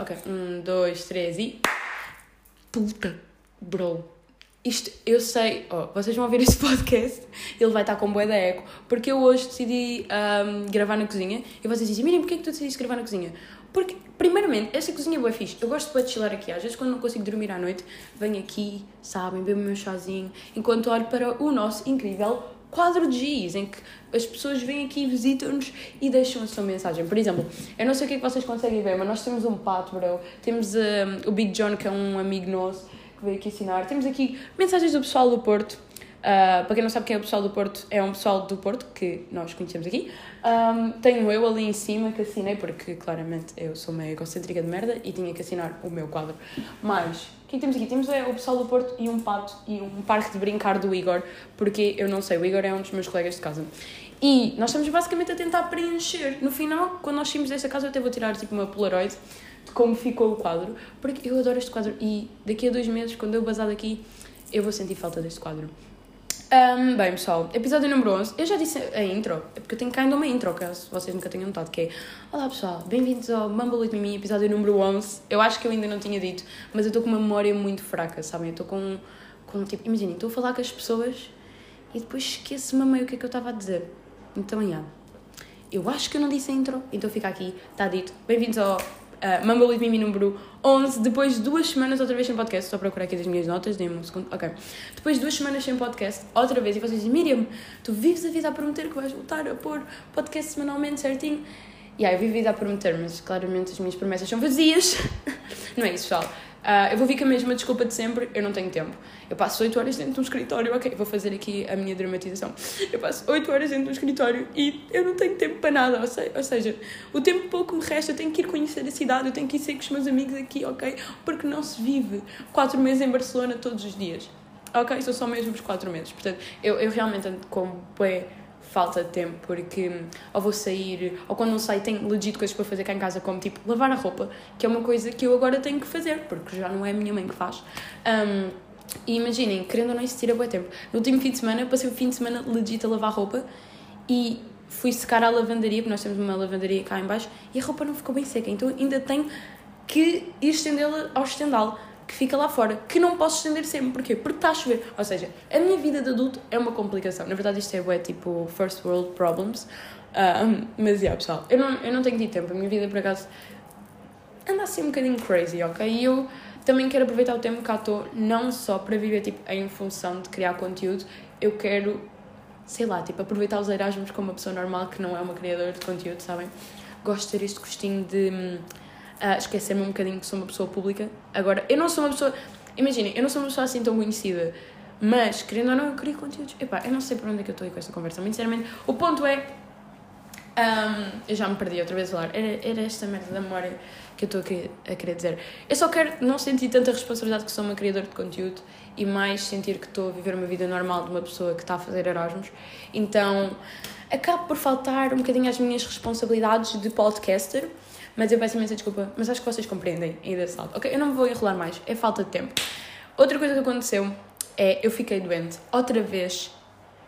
Ok, um, dois, três e. Puta, bro. Isto, eu sei, oh, vocês vão ouvir este podcast, ele vai estar com bué da eco, porque eu hoje decidi um, gravar na cozinha e vocês dizem, Miriam, porquê é que tu decidiste gravar na cozinha? Porque, primeiramente, esta cozinha é boa fixe, eu gosto de chilar aqui, às vezes quando não consigo dormir à noite, venho aqui, sabem, bebo o meu chazinho, enquanto olho para o nosso incrível quadro de giz, em que as pessoas vêm aqui, visitam-nos e deixam a sua mensagem. Por exemplo, eu não sei o que é que vocês conseguem ver, mas nós temos um pato, bro, temos um, o Big John, que é um amigo nosso, que veio aqui ensinar. Temos aqui mensagens do pessoal do Porto. Uh, para quem não sabe quem é o pessoal do Porto, é um pessoal do Porto que nós conhecemos aqui. Um, tenho eu ali em cima que assinei, porque claramente eu sou uma egocêntrica de merda e tinha que assinar o meu quadro. Mas, que, temos aqui? Temos é, o pessoal do Porto e um pato e um parque de brincar do Igor, porque eu não sei, o Igor é um dos meus colegas de casa. E nós estamos basicamente a tentar preencher. No final, quando nós saímos desta casa, eu até vou tirar tipo uma Polaroid de como ficou o quadro, porque eu adoro este quadro e daqui a dois meses, quando eu basar daqui, eu vou sentir falta deste quadro. Um, bem, pessoal, episódio número 11. Eu já disse a intro, é porque eu tenho cá ainda uma intro, caso vocês nunca tenham notado, que é Olá pessoal, bem-vindos ao Mumble with Mimi, episódio número 11. Eu acho que eu ainda não tinha dito, mas eu estou com uma memória muito fraca, sabem? Eu estou com, com tipo, imaginem, estou a falar com as pessoas e depois esqueço-me meio o que é que eu estava a dizer. Então, yeah. Eu acho que eu não disse a intro, então fica aqui, está dito. Bem-vindos ao uh, Mumble with Mimi número 11, depois de duas semanas outra vez sem podcast, estou a procurar aqui das minhas notas, dei-me um segundo, ok. Depois de duas semanas sem podcast, outra vez, e vocês dizem, Miriam, tu vives a vida a prometer que vais voltar a pôr podcast semanalmente certinho? E yeah, eu vivo a vida a prometer, mas claramente as minhas promessas são vazias. não é isso, pessoal. Uh, eu vou vir com a mesma desculpa de sempre, eu não tenho tempo. Eu passo 8 horas dentro de um escritório, ok, vou fazer aqui a minha dramatização. Eu passo 8 horas dentro de um escritório e eu não tenho tempo para nada, ou ou seja, o tempo pouco me resta, eu tenho que ir conhecer a cidade, eu tenho que ir ser com os meus amigos aqui, ok? Porque não se vive 4 meses em Barcelona todos os dias, ok? São só mesmo os 4 meses, portanto, eu, eu realmente ando com bué falta de tempo, porque ou vou sair, ou quando não saio tenho legit coisas para fazer cá em casa, como tipo lavar a roupa, que é uma coisa que eu agora tenho que fazer, porque já não é a minha mãe que faz. Um, e imaginem, querendo ou não, isso tira bom tempo. No último fim de semana, passei o fim de semana legit a lavar roupa e fui secar a lavandaria, porque nós temos uma lavandaria cá em baixo, e a roupa não ficou bem seca, então ainda tenho que estendê-la ao estendal que fica lá fora, que não posso estender sempre. Porquê? Porque está a chover. Ou seja, a minha vida de adulto é uma complicação. Na verdade, isto é bué, tipo first world problems. Um, mas, yeah, pessoal, eu não, eu não tenho tido tempo. A minha vida, por acaso, anda assim um bocadinho crazy, ok? E eu também quero aproveitar o tempo que estou, não só para viver, tipo, em função de criar conteúdo, eu quero, sei lá, tipo, aproveitar os Erasmus como uma pessoa normal que não é uma criadora de conteúdo, sabem? Gosto de ter este gostinho de hum, uh, esquecer-me um bocadinho que sou uma pessoa pública. Agora, eu não sou uma pessoa. Imaginem, eu não sou uma pessoa assim tão conhecida, mas querendo ou não, eu crio conteúdos. Epá, eu não sei por onde é que eu estou aí com esta conversa, muito sinceramente. O ponto é. Um, eu já me perdi outra vez a falar. Era, era esta merda da memória que eu estou a, a querer dizer. Eu só quero não sentir tanta responsabilidade que sou uma criadora de conteúdo e mais sentir que estou a viver uma vida normal de uma pessoa que está a fazer Erasmus. Então, acabo por faltar um bocadinho às minhas responsabilidades de podcaster mas eu peço imensa desculpa, mas acho que vocês compreendem ainda salto. Ok, eu não vou enrolar mais, é falta de tempo. Outra coisa que aconteceu é eu fiquei doente outra vez.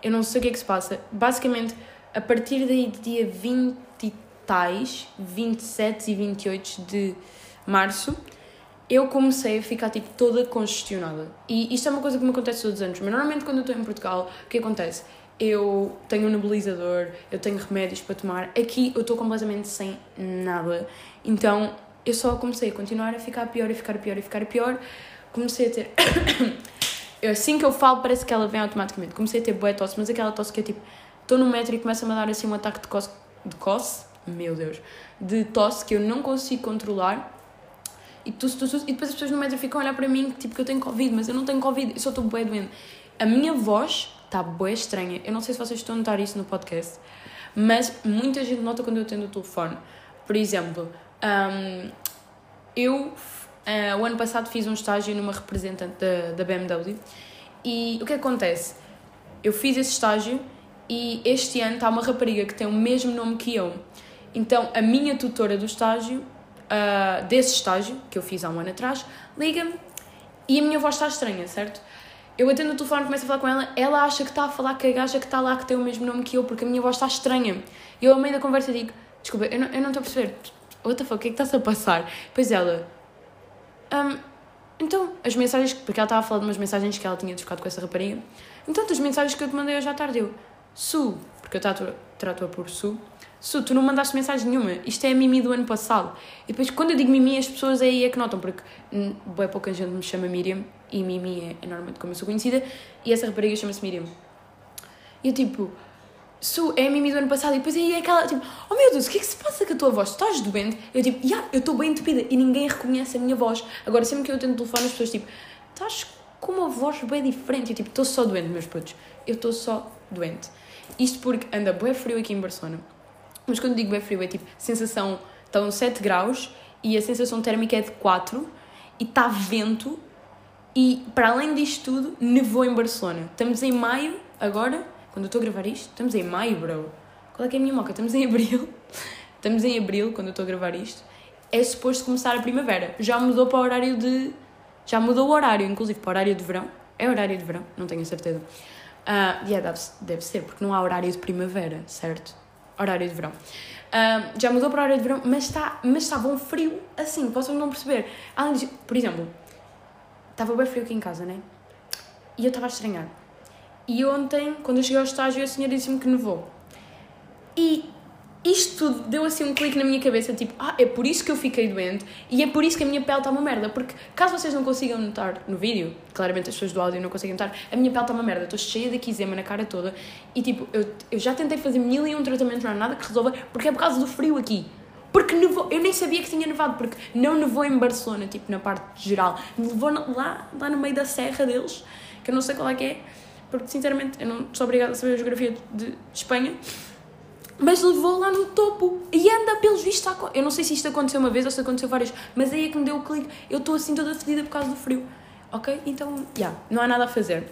Eu não sei o que é que se passa. Basicamente, a partir daí de dia 20 e tais, 27 e 28 de março, eu comecei a ficar tipo toda congestionada. E isto é uma coisa que me acontece todos os anos, mas normalmente quando eu estou em Portugal, o que acontece? Eu tenho um nebulizador, eu tenho remédios para tomar. Aqui eu estou completamente sem nada. Então eu só comecei a continuar a ficar pior e ficar pior e ficar pior. Comecei a ter. assim que eu falo, parece que ela vem automaticamente. Comecei a ter boa tosse, mas aquela tosse que é tipo. Estou no metro e começa-me a dar assim um ataque de cosse. De cosse? Meu Deus. De tosse que eu não consigo controlar. E, tusse, e depois as pessoas no metro ficam a olhar para mim, tipo, que eu tenho Covid, mas eu não tenho Covid, eu só estou bué doente. A minha voz está bué estranha. Eu não sei se vocês estão a notar isso no podcast, mas muita gente nota quando eu atendo o telefone. Por exemplo, um, eu uh, o ano passado fiz um estágio numa representante da, da BMW e o que acontece? Eu fiz esse estágio e este ano está uma rapariga que tem o mesmo nome que eu. Então a minha tutora do estágio, uh, desse estágio, que eu fiz há um ano atrás, liga-me e a minha voz está estranha, certo? Eu atendo o telefone, começo a falar com ela, ela acha que está a falar com a gaja que está lá, que tem o mesmo nome que eu, porque a minha voz está estranha. E eu, ao meio da conversa, digo: Desculpa, eu não, estou a perceber, what the fuck, o que é que está-se a passar? Depois ela, um, então, as mensagens, porque ela estava a falar de umas mensagens que ela tinha trocado com essa rapariga, então, as mensagens que eu te mandei hoje à tarde, eu, Su, porque eu trato-a por Su, Su, tu não mandaste mensagem nenhuma, isto é a Mimi do ano passado. E depois, quando eu digo Mimi, as pessoas aí é que notam, porque hum, bem pouca gente me chama Miriam, e Mimi é, é normalmente como eu sou conhecida, e essa rapariga chama-se Miriam. E eu tipo, Su, é a Mimi do ano passado, e depois aí é aquela, tipo, oh meu Deus, o que é que se passa com a tua voz? Estás doente? Eu tipo, yeah, eu estou bem entupida, e ninguém reconhece a minha voz. Agora, sempre que eu tento telefone, as pessoas tipo, estás com uma voz bem diferente, e tipo, estou só doente, meus putos, eu estou só doente. Isto porque anda bem frio aqui em Barcelona, mas quando digo bem frio é tipo, sensação, estão 7 graus, e a sensação térmica é de 4, e está vento, e para além disto tudo, nevou em Barcelona. Estamos em maio agora, quando eu estou a gravar isto, estamos em maio, bro. Qual é que é a minha moca? Estamos em abril. Estamos em abril, quando eu estou a gravar isto. É suposto começar a primavera. Já mudou para o horário de. Já mudou o horário, inclusive para o horário de verão. É horário de verão, não tenho certeza. Uh, yeah, deve, deve ser, porque não há horário de primavera, certo? Horário de verão. Uh, já mudou para o horário de verão, mas, está, mas estava um frio assim, possam não perceber. Além disso, por exemplo, estava bem frio aqui em casa, né? E eu estava a estranhar. E ontem, quando eu cheguei ao estágio, a senhora disse-me que nevou. E isto tudo deu assim um clique na minha cabeça, tipo, ah, é por isso que eu fiquei doente e é por isso que a minha pele está uma merda. Porque caso vocês não consigam notar no vídeo, claramente as pessoas do áudio não conseguem notar, a minha pele está uma merda. Estou cheia de eczema na cara toda e tipo, eu, eu já tentei fazer mil e um tratamentos, não há nada que resolva, porque é por causa do frio aqui. Porque nevou, eu nem sabia que tinha nevado, porque não nevou em Barcelona, tipo, na parte geral. Nevou lá, lá no meio da serra deles, que eu não sei qual é que é, porque sinceramente eu não sou obrigada a saber a geografia de, de Espanha mas levou lá no topo e anda pelos vistos. A... Eu não sei se isto aconteceu uma vez ou se aconteceu várias, mas aí é que me deu o clique. Eu estou assim toda fedida por causa do frio, ok? Então, já, yeah, não há nada a fazer.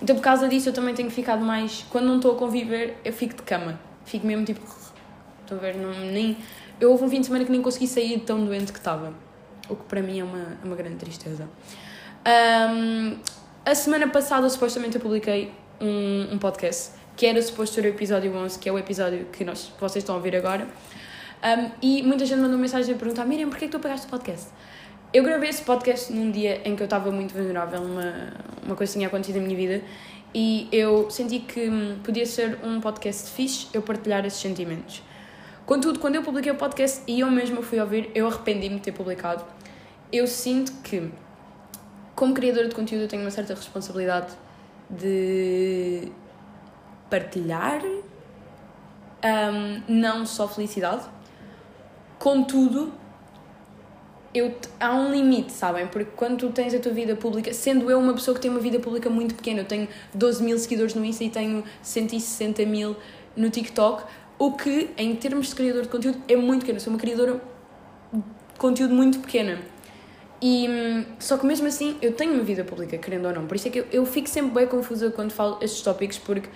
Então, por causa disso, eu também tenho ficado mais. Quando não estou a conviver, eu fico de cama. Fico mesmo tipo. Estou a ver, não, nem. Eu houve um fim de semana que nem consegui sair de tão doente que estava. O que para mim é uma, é uma grande tristeza. Um, a semana passada, supostamente, eu publiquei um, um podcast que era suposto ser o episódio 11, que é o episódio que, nós, vocês estão a ouvir agora. Um, e muita gente mandou mensagem a perguntar: Miriam, porquê é que tu apagaste o podcast? Eu gravei esse podcast num dia em que eu estava muito vulnerável, uma, uma coisa tinha acontecido na minha vida, e eu senti que hum, podia ser um podcast fixe eu partilhar esses sentimentos. Contudo, quando eu publiquei o podcast e eu mesma fui ouvir, eu arrependi-me de ter publicado. Eu sinto que, como criadora de conteúdo, eu tenho uma certa responsabilidade de partilhar um, não só felicidade, contudo, eu, há um limite, sabem? Porque quando tu tens a tua vida pública, sendo eu uma pessoa que tem uma vida pública muito pequena, eu tenho 12 mil seguidores no Insta e tenho 160 mil no TikTok, o que, em termos de criador de conteúdo, é muito pequeno. Eu sou uma criadora de conteúdo muito pequena. E, hum, só que mesmo assim, eu tenho uma vida pública, querendo ou não. Por isso é que eu, eu fico sempre bem confusa quando falo estes tópicos, porque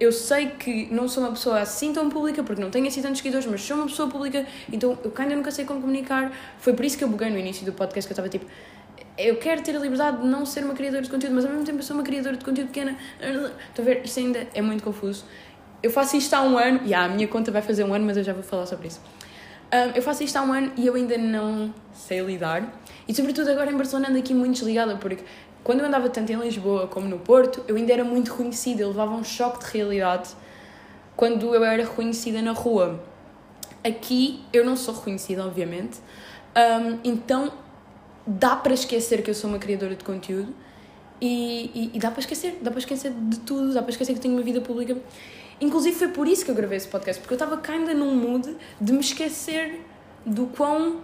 eu sei que não sou uma pessoa assim tão pública, porque não tenho assim tantos seguidores, mas sou uma pessoa pública, então eu ainda nunca sei como comunicar. Foi por isso que eu buguei no início do podcast, que eu estava tipo, eu quero ter a liberdade de não ser uma criadora de conteúdo, mas ao mesmo tempo eu sou uma criadora de conteúdo pequena. Estão a ver? Isto ainda é muito confuso. Eu faço isto há um ano, e yeah, a minha conta vai fazer um ano, mas eu já vou falar sobre isso. Um, eu faço isto há um ano e eu ainda não sei lidar. E sobretudo agora em Barcelona ando aqui muito desligada, porque quando eu andava tanto em Lisboa como no Porto, eu ainda era muito reconhecida, eu levava um choque de realidade quando eu era reconhecida na rua. Aqui eu não sou reconhecida, obviamente, um, então dá para esquecer que eu sou uma criadora de conteúdo e, e, e, dá para esquecer, dá para esquecer de tudo, dá para esquecer que tenho uma vida pública. Inclusive foi por isso que eu gravei esse podcast, porque eu estava ainda num mood de me esquecer do quão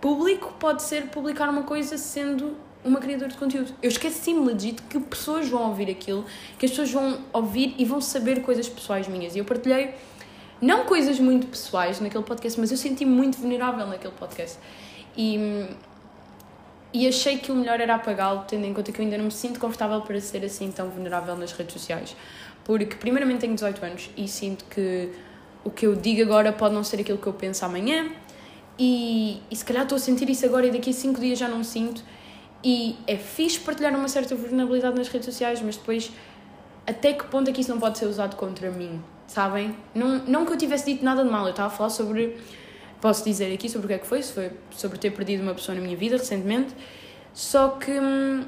público pode ser publicar uma coisa sendo uma criadora de conteúdo. Eu esqueci-me legit que pessoas vão ouvir aquilo, que as pessoas vão ouvir e vão saber coisas pessoais minhas. E eu partilhei, não coisas muito pessoais naquele podcast, mas eu senti-me muito vulnerável naquele podcast. E, e achei que o melhor era apagá-lo, tendo em conta que eu ainda não me sinto confortável para ser assim tão vulnerável nas redes sociais. Porque, primeiramente, tenho 18 anos e sinto que o que eu digo agora pode não ser aquilo que eu penso amanhã. E, e se calhar estou a sentir isso agora e daqui a 5 dias já não sinto. E é fixe partilhar uma certa vulnerabilidade nas redes sociais, mas depois, até que ponto é que isso não pode ser usado contra mim? Sabem? Não, não que eu tivesse dito nada de mal, eu estava a falar sobre posso dizer aqui sobre o que é que foi, se foi sobre ter perdido uma pessoa na minha vida recentemente. Só que hum,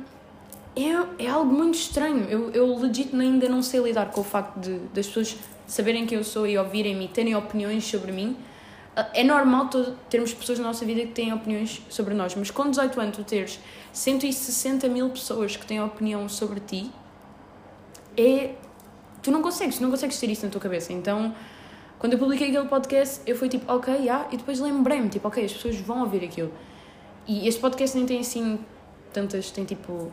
é, é algo muito estranho. Eu, eu legit ainda não sei lidar com o facto de, das pessoas saberem quem eu sou e ouvirem-me e terem opiniões sobre mim. É normal todo, termos pessoas na nossa vida que têm opiniões sobre nós, mas com 18 anos tu teres 160 mil pessoas que têm opinião sobre ti, é. Tu não consegues, não consegues ter isso na tua cabeça. Então, quando eu publiquei aquele podcast, eu fui tipo, ok, yeah, e depois lembrei-me, tipo, ok, as pessoas vão ouvir aquilo. E este podcast nem tem assim tantas, tem tipo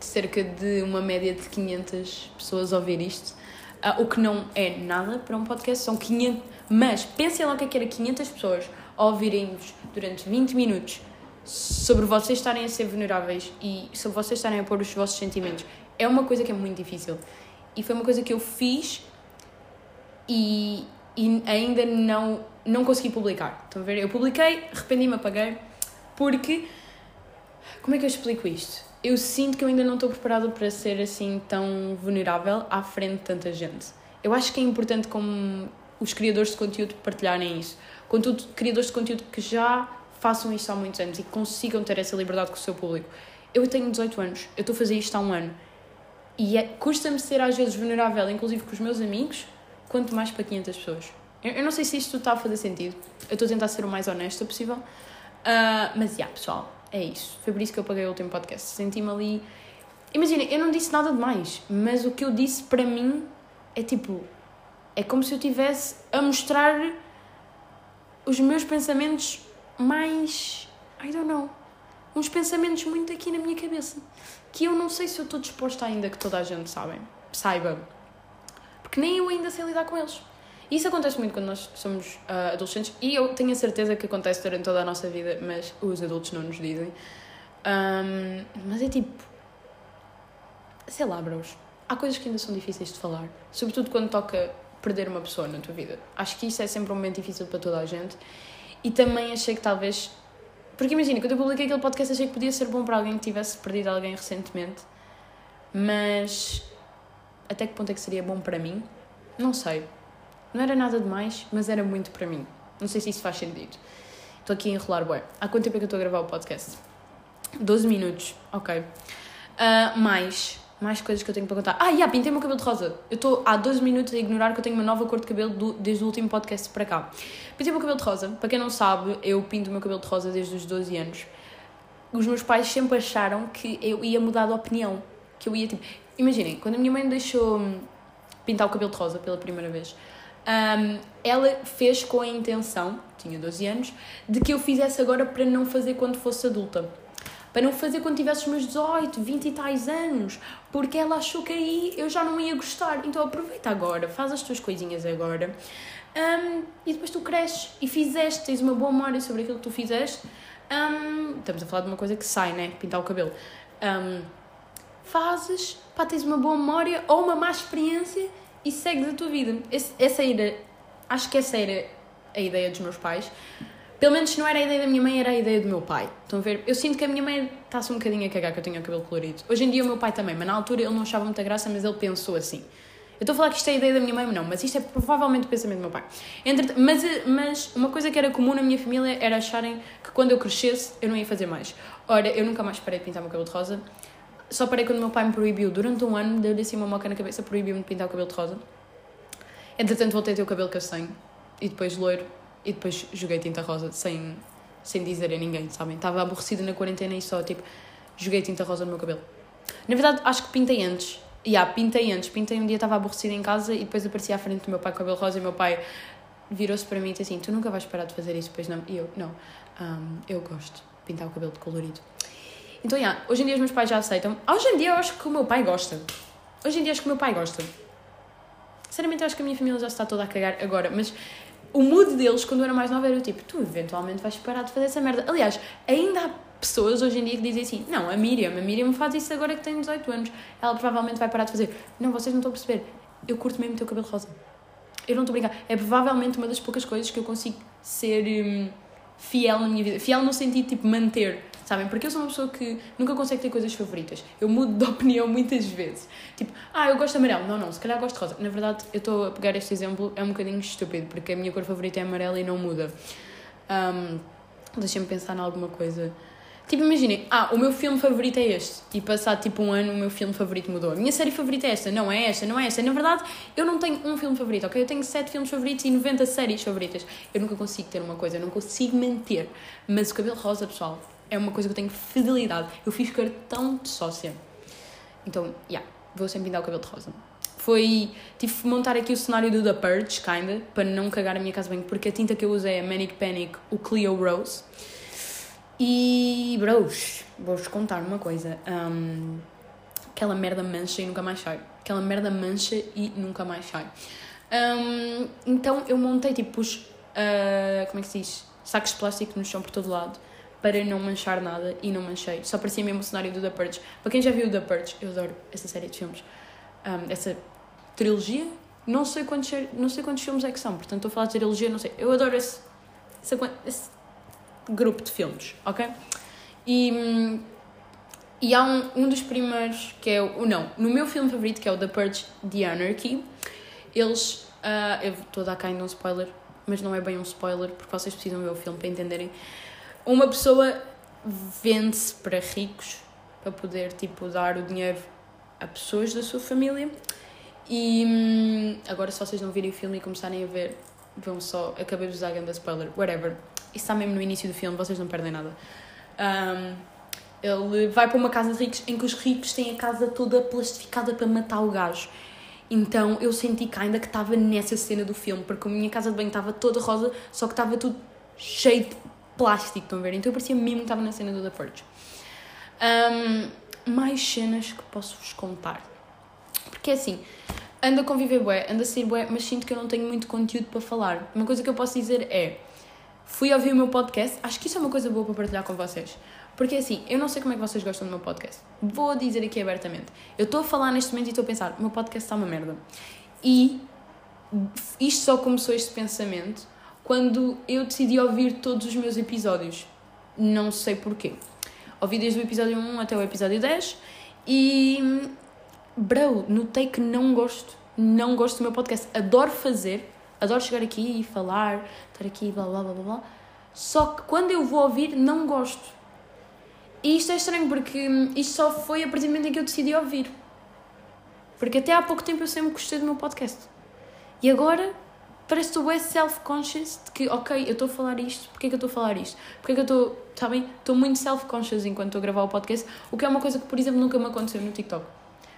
cerca de uma média de 500 pessoas a ouvir isto, uh, o que não é nada para um podcast, são 500, mas pensem lá o que é que era 500 pessoas a ouvirem-vos durante 20 minutos sobre vocês estarem a ser vulneráveis e sobre vocês estarem a pôr os vossos sentimentos. É uma coisa que é muito difícil. E foi uma coisa que eu fiz e, e ainda não, não consegui publicar. Estão a ver? Eu publiquei, arrependi-me, apaguei, porque. Como é que eu explico isto? Eu sinto que eu ainda não estou preparada para ser assim tão vulnerável à frente de tanta gente. Eu acho que é importante como os criadores de conteúdo partilharem isso. Contudo, criadores de conteúdo que já façam isto há muitos anos e consigam ter essa liberdade com o seu público. Eu tenho 18 anos, eu estou a fazer isto há um ano. E é, custa-me ser às vezes vulnerável, inclusive com os meus amigos, quanto mais para 500 pessoas. Eu, eu não sei se isto está a fazer sentido. Eu estou a tentar ser o mais honesta possível. Uh, mas, já, yeah, pessoal, é isso. Foi por isso que eu paguei o último podcast. Senti-me ali. Imagina, eu não disse nada demais, mas o que eu disse para mim é tipo. É como se eu tivesse a mostrar os meus pensamentos mais. I don't know. Uns pensamentos muito aqui na minha cabeça. Que eu não sei se eu estou disposta ainda que toda a gente sabe, saiba. Porque nem eu ainda sei lidar com eles. Isso acontece muito quando nós somos uh, adolescentes e eu tenho a certeza que acontece durante toda a nossa vida, mas os adultos não nos dizem. Um, mas é tipo. Sei lá, bros. Há coisas que ainda são difíceis de falar. Sobretudo quando toca perder uma pessoa na tua vida. Acho que isso é sempre um momento difícil para toda a gente. E também achei que talvez. Porque imagina, quando eu publiquei aquele podcast, achei que podia ser bom para alguém que tivesse perdido alguém recentemente. Mas. Até que ponto é que seria bom para mim? Não sei. Não era nada demais, mas era muito para mim. Não sei se isso faz sentido. Estou aqui a enrolar, bué. Há quanto tempo é que eu estou a gravar o podcast? 12 minutos, ok. Uh, mais, mais coisas que eu tenho para contar. Ah, yeah, pintei o meu cabelo de rosa. Eu estou há 12 minutos a ignorar que eu tenho uma nova cor de cabelo do, desde o último podcast para cá. Pintei o meu cabelo de rosa. Para quem não sabe, eu pinto o meu cabelo de rosa desde os 12 anos. Os meus pais sempre acharam que eu ia mudar de opinião. Que eu ia, tipo... Imaginem, quando a minha mãe me deixou pintar o cabelo de rosa pela primeira vez um, ela fez com a intenção, tinha 12 anos, de que eu fizesse agora para não fazer quando fosse adulta. Para não fazer quando tivesse os meus 18, 20 e tais anos, porque ela achou que aí eu já não ia gostar. Então aproveita agora, faz as tuas coisinhas agora. Um, e depois tu cresces e fizeste, tens uma boa memória sobre aquilo que tu fizeste. Um, estamos a falar de uma coisa que sai, né? Pintar o cabelo. Fazes, pá, tens uma boa memória ou uma má experiência e segues a tua vida. Esse, essa era, acho que essa era a ideia dos meus pais. Pelo menos não era a ideia da minha mãe, era a ideia do meu pai. Estão a ver? Eu sinto que a minha mãe está-se um bocadinho a cagar que eu tenho o cabelo colorido. Hoje em dia o meu pai também, mas na altura ele não achava muita graça, mas ele pensou assim. Eu estou a falar que isto é a ideia da minha mãe, não, mas isto é provavelmente o pensamento do meu pai. Mas, mas uma coisa que era comum na minha família era acharem que quando eu crescesse eu não ia fazer mais. Ora, eu nunca mais parei de pintar o meu cabelo de rosa. Só parei quando o meu pai me proibiu, durante um ano, deu-lhe assim uma moca na cabeça, proibiu-me de pintar o cabelo de rosa. Entretanto, voltei a ter o cabelo castanho e depois loiro e depois joguei tinta rosa sem, sem dizer a ninguém, sabem? Estava aborrecida na quarentena e só tipo joguei tinta rosa no meu cabelo. Na verdade, acho que pintei antes. E yeah, pintei antes. Pintei um dia, estava aborrecida em casa e depois apareci à frente do meu pai com o cabelo rosa e meu pai virou-se para mim e disse assim: Tu nunca vais parar de fazer isso, pois não? E eu, não, um, eu gosto de pintar o cabelo de colorido. Então, yeah, hoje em dia os meus pais já aceitam. Hoje em dia eu acho que o meu pai gosta. Hoje em dia acho que o meu pai gosta. Sinceramente, eu acho que a minha família já está toda a cagar agora, mas o mood deles, quando eu era mais nova, era tipo: tu eventualmente vais parar de fazer essa merda. Aliás, ainda há pessoas hoje em dia que dizem assim: não, a Miriam, a Miriam faz isso agora que tem 18 anos, ela provavelmente vai parar de fazer. Não, vocês não estão a perceber. Eu curto mesmo o teu cabelo rosa. Eu não estou a brincar. É provavelmente uma das poucas coisas que eu consigo ser hum, fiel na minha vida. Fiel no sentido tipo manter. Sabem? Porque eu sou uma pessoa que nunca consegue ter coisas favoritas. Eu mudo de opinião muitas vezes. Tipo, ah, eu gosto de amarelo. Não, não, se calhar gosto de rosa. Na verdade, eu estou a pegar este exemplo, é um bocadinho estúpido, porque a minha cor favorita é amarela e não muda. Um, Deixem-me pensar em alguma coisa. Tipo, imaginem, ah, o meu filme favorito é este. E passado tipo um ano, o meu filme favorito mudou. A minha série favorita é esta, não é esta, não é esta. Na verdade, eu não tenho um filme favorito, ok? Eu tenho sete filmes favoritos e 90 séries favoritas. Eu nunca consigo ter uma coisa, eu não consigo mentir. Mas o cabelo rosa, pessoal, é uma coisa que eu tenho fidelidade. Eu fiz cartão de sócia. Então, yeah, vou sempre pintar o cabelo de rosa. Foi, tive que montar aqui o cenário do The Purge, kinda, para não cagar a minha casa bem, porque a tinta que eu uso é a Manic Panic, o Clio Rose. E, bros, vou-vos contar uma coisa. Um, aquela merda mancha e nunca mais sai. Aquela merda mancha e nunca mais sai. Um, então eu montei tipo os. Uh, como é que se diz? Sacos de plástico no chão por todo lado para não manchar nada e não manchei. Só parecia mesmo o cenário do The Purge. Para quem já viu The Purge, eu adoro essa série de filmes. Um, essa trilogia. Não sei, quantos, não sei quantos filmes é que são, portanto estou a falar de trilogia, não sei. Eu adoro esse, esse, esse grupo de filmes, ok? E, e há um, um dos primeiros que é o. Não, no meu filme favorito, que é o The Purge The Anarchy, eles. Uh, eu estou a dar cá ainda um spoiler, mas não é bem um spoiler, porque vocês precisam ver o filme para entenderem. Uma pessoa vende-se para ricos para poder tipo dar o dinheiro a pessoas da sua família. E hum, agora, se vocês não virem o filme e começarem a ver, vão só. Acabei de usar a grande spoiler, whatever isso está mesmo no início do filme, vocês não perdem nada. Um, ele vai para uma casa de ricos em que os ricos têm a casa toda plastificada para matar o gajo. Então eu senti que ainda que estava nessa cena do filme, porque a minha casa de banho estava toda rosa, só que estava tudo cheio de plástico, estão a ver? Então eu parecia mesmo que estava na cena do The Purge. Um, mais cenas que posso-vos contar. Porque é assim, ando a conviver bué, ando a sair bué, mas sinto que eu não tenho muito conteúdo para falar. Uma coisa que eu posso dizer é fui ouvir o meu podcast. Acho que isso é uma coisa boa para partilhar com vocês. Porque assim, eu não sei como é que vocês gostam do meu podcast. Vou dizer aqui abertamente. Eu estou a falar neste momento e estou a pensar, o meu podcast está uma merda. E isto só começou este pensamento quando eu decidi ouvir todos os meus episódios. Não sei porquê. Ouvi desde o episódio 1 até o episódio 10 e. Bro, notei que não gosto. Não gosto do meu podcast. Adoro fazer, Adoro chegar aqui e falar, estar aqui, blá blá blá blá. Só que quando eu vou ouvir, não gosto. E isto é estranho porque isto só foi a partir do momento em que eu decidi ouvir. Porque até há pouco tempo eu sempre gostei do meu podcast. E agora parece que bem self-conscious de que, ok, eu estou a falar isto, porque é que eu estou a falar isto? Porque é que eu estou, está bem? Estou muito self-conscious enquanto estou a gravar o podcast, o que é uma coisa que, por exemplo, nunca me aconteceu no TikTok.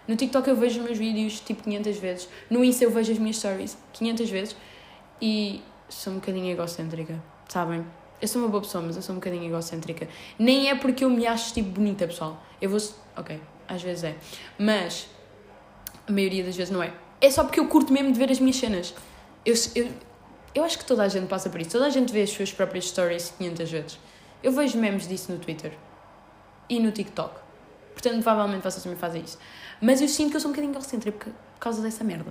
No TikTok eu vejo os meus vídeos tipo 500 vezes. No Insta eu vejo as minhas stories 500 vezes. E sou um bocadinho egocêntrica, sabem? Eu sou uma boa pessoa, mas eu sou um bocadinho egocêntrica. Nem é porque eu me acho tipo bonita, pessoal. Eu vou. Ok, às vezes é. Mas a maioria das vezes não é. É só porque eu curto mesmo de ver as minhas cenas. Eu, eu, eu acho que toda a gente passa por isso. Toda a gente vê as suas próprias stories 500 vezes. Eu vejo memes disso no Twitter e no TikTok. Portanto, provavelmente vocês também fazem isso. Mas eu sinto que eu sou um bocadinho egocêntrica por causa dessa merda.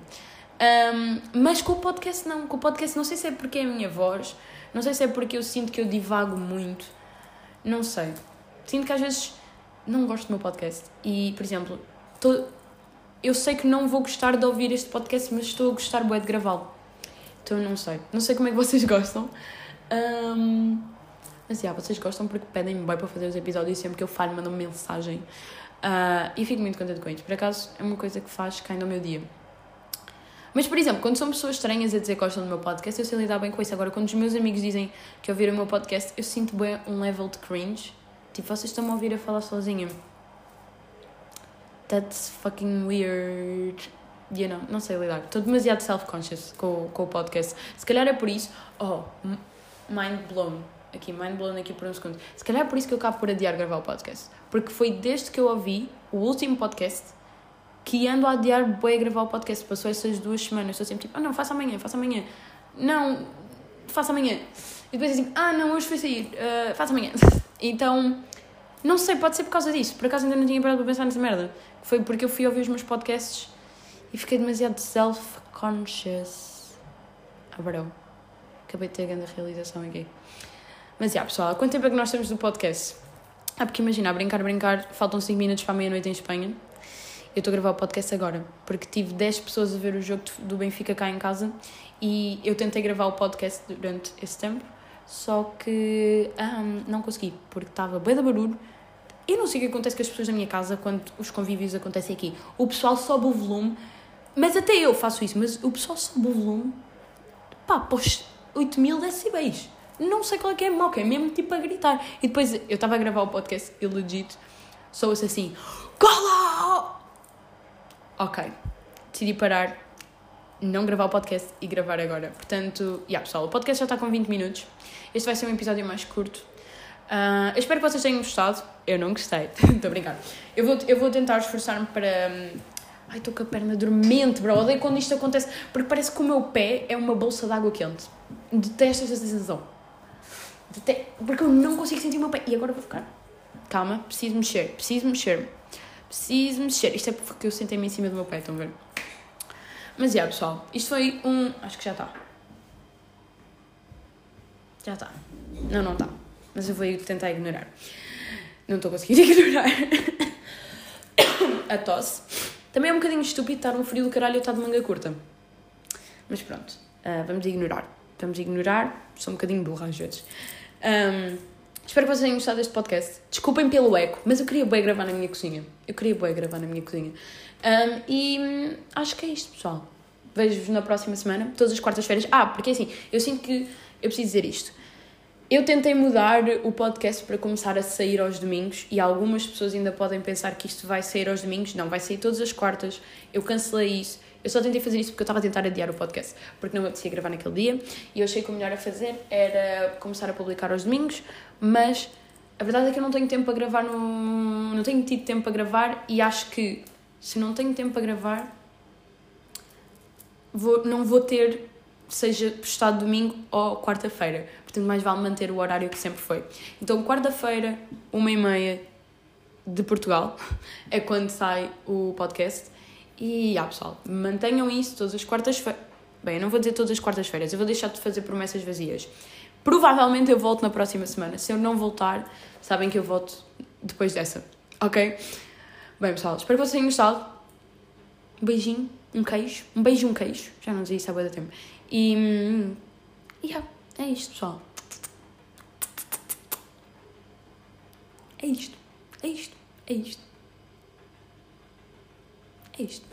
Um, mas com o podcast não. Com o podcast não sei se é porque é a minha voz, não sei se é porque eu sinto que eu divago muito. Não sei. Sinto que às vezes não gosto do meu podcast. E, por exemplo, tô, eu sei que não vou gostar de ouvir este podcast, mas estou a gostar bué de gravá-lo. Então não sei. Não sei como é que vocês gostam. Um, mas, yeah, vocês gostam porque pedem-me bem para fazer os episódios e sempre que eu falho mandam-me mensagem Uh, e fico muito contente com isso. Por acaso, é uma coisa que faz caindo ao meu dia. Mas, por exemplo, quando são pessoas estranhas a dizer que gostam do meu podcast, eu sei lidar bem com isso. Agora, quando os meus amigos dizem que ouviram o meu podcast, eu sinto bem um level de cringe. Tipo, vocês estão-me a ouvir a falar sozinha. That's fucking weird. You know, não sei lidar. Estou demasiado self-conscious com, com o podcast. Se calhar é por isso. Oh, mind blown aqui, mind blown aqui por um segundo. Se calhar é por isso que eu acabo por adiar gravar o podcast. Porque foi desde que eu ouvi o último podcast que ando a adiar bem a gravar o podcast. Passou essas duas semanas. Estou sempre tipo, ah não, faça amanhã, faça amanhã. Não, faça amanhã. E depois assim, ah não, hoje foi sair, uh, faça amanhã. então, não sei, pode ser por causa disso. Por acaso ainda não tinha parado para pensar nessa merda. Foi porque eu fui ouvir os meus podcasts e fiquei demasiado self-conscious. Ah, bro. Acabei de ter a grande realização aqui. Mas, já, pessoal, há quanto tempo é que nós estamos no podcast? Ah, porque imagina, a brincar, brincar, faltam 5 minutos para a meia-noite em Espanha. Eu estou a gravar o podcast agora, porque tive 10 pessoas a ver o jogo do Benfica cá em casa e eu tentei gravar o podcast durante esse tempo, só que um, não consegui, porque estava bem de barulho. Eu não sei o que acontece com as pessoas na minha casa quando os convívios acontecem aqui. O pessoal sobe o volume, mas até eu faço isso, mas o pessoal sobe o volume pá, os 8 mil decibéis. Não sei qual é que é que é mesmo tipo a gritar. E depois eu estava a gravar o podcast e legit sou-se assim: Cola! Ok, decidi parar, não gravar o podcast e gravar agora. Portanto, yeah, pessoal, o podcast já está com 20 minutos. Este vai ser um episódio mais curto. Uh, eu espero que vocês tenham gostado. Eu não gostei, estou a brincar. Eu vou, eu vou tentar esforçar-me para. Ai, estou com a perna dormente, bro. Odeio quando isto acontece, porque parece que o meu pé é uma bolsa de água quente. Detesto esta sensação. Detesto, porque eu não consigo sentir o meu pé. E agora vou ficar. Calma, preciso mexer, preciso mexer. Preciso mexer. Isto é porque eu sentei-me em cima do meu pé, estão a ver? Mas, já, yeah, pessoal, isto foi um. Acho que já está. Já está. Não, não está. Mas eu vou tentar ignorar. Não estou conseguindo ignorar. a tosse. Também é um bocadinho estúpido estar um frio do caralho e estar de manga curta. Mas pronto, uh, vamos ignorar. Vamos ignorar. Sou um bocadinho burra às vezes. Um, espero que vocês tenham gostado deste podcast. Desculpem pelo eco, mas eu queria bem gravar na minha cozinha. Eu queria bem gravar na minha cozinha. Um, e hum, acho que é isto, pessoal. Vejo-vos na próxima semana, todas as quartas-feiras. Ah, porque assim, eu sinto que eu preciso dizer isto. Eu tentei mudar o podcast para começar a sair aos domingos e algumas pessoas ainda podem pensar que isto vai sair aos domingos. Não, vai sair todas as quartas. Eu cancelei isso. Eu só tentei fazer isso porque eu estava a tentar adiar o podcast, porque não me apetecia gravar naquele dia e eu achei que o melhor a fazer era começar a publicar aos domingos, mas a verdade é que eu não tenho tempo para gravar no. não tenho tido tempo para gravar e acho que se não tenho tempo para gravar, vou, não vou ter, seja postado domingo ou quarta-feira portanto mais vale manter o horário que sempre foi. Então, quarta-feira, uma e meia de Portugal, é quando sai o podcast. E, ah, pessoal, mantenham isso todas as quartas-feiras. Bem, eu não vou dizer todas as quartas-feiras, eu vou deixar de fazer promessas vazias. Provavelmente eu volto na próxima semana. Se eu não voltar, sabem que eu volto depois dessa, ok? Bem, pessoal, espero que vocês tenham gostado. Um beijinho, um queijo. Um beijo, um queijo. Já não dizia isso há muito tempo. E. Hum, yeah. É isto, pessoal. É isto. É isto. É isto. É isto.